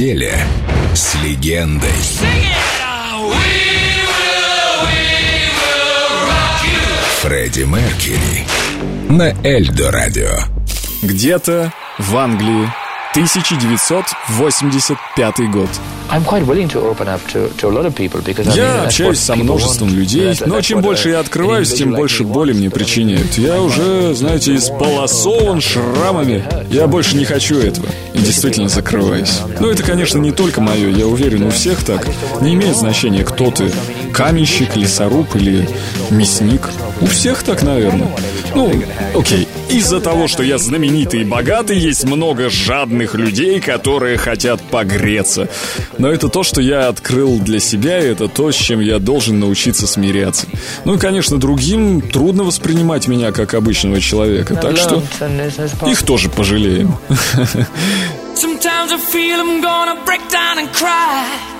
неделе с легендой. Фредди Меркьюри на Эльдо Радио. Где-то в Англии 1985 год. Я общаюсь со множеством людей, но чем больше я открываюсь, тем больше боли мне причиняют. Я уже, знаете, исполосован шрамами. Я больше не хочу этого. И действительно закрываюсь. Но это, конечно, не только мое, я уверен, у всех так. Не имеет значения, кто ты. Каменщик, лесоруб или мясник. У всех так, наверное. Ну, окей. Из-за того, что я знаменитый и богатый, есть много жадных людей, которые хотят погреться. Но это то, что я открыл для себя, и это то, с чем я должен научиться смиряться. Ну и, конечно, другим трудно воспринимать меня как обычного человека, так что их тоже пожалеем. Sometimes I feel I'm gonna break down and cry.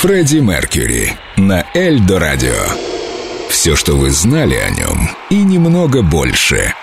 Фредди Меркьюри на Эльдо Радио. Все, что вы знали о нем, и немного больше –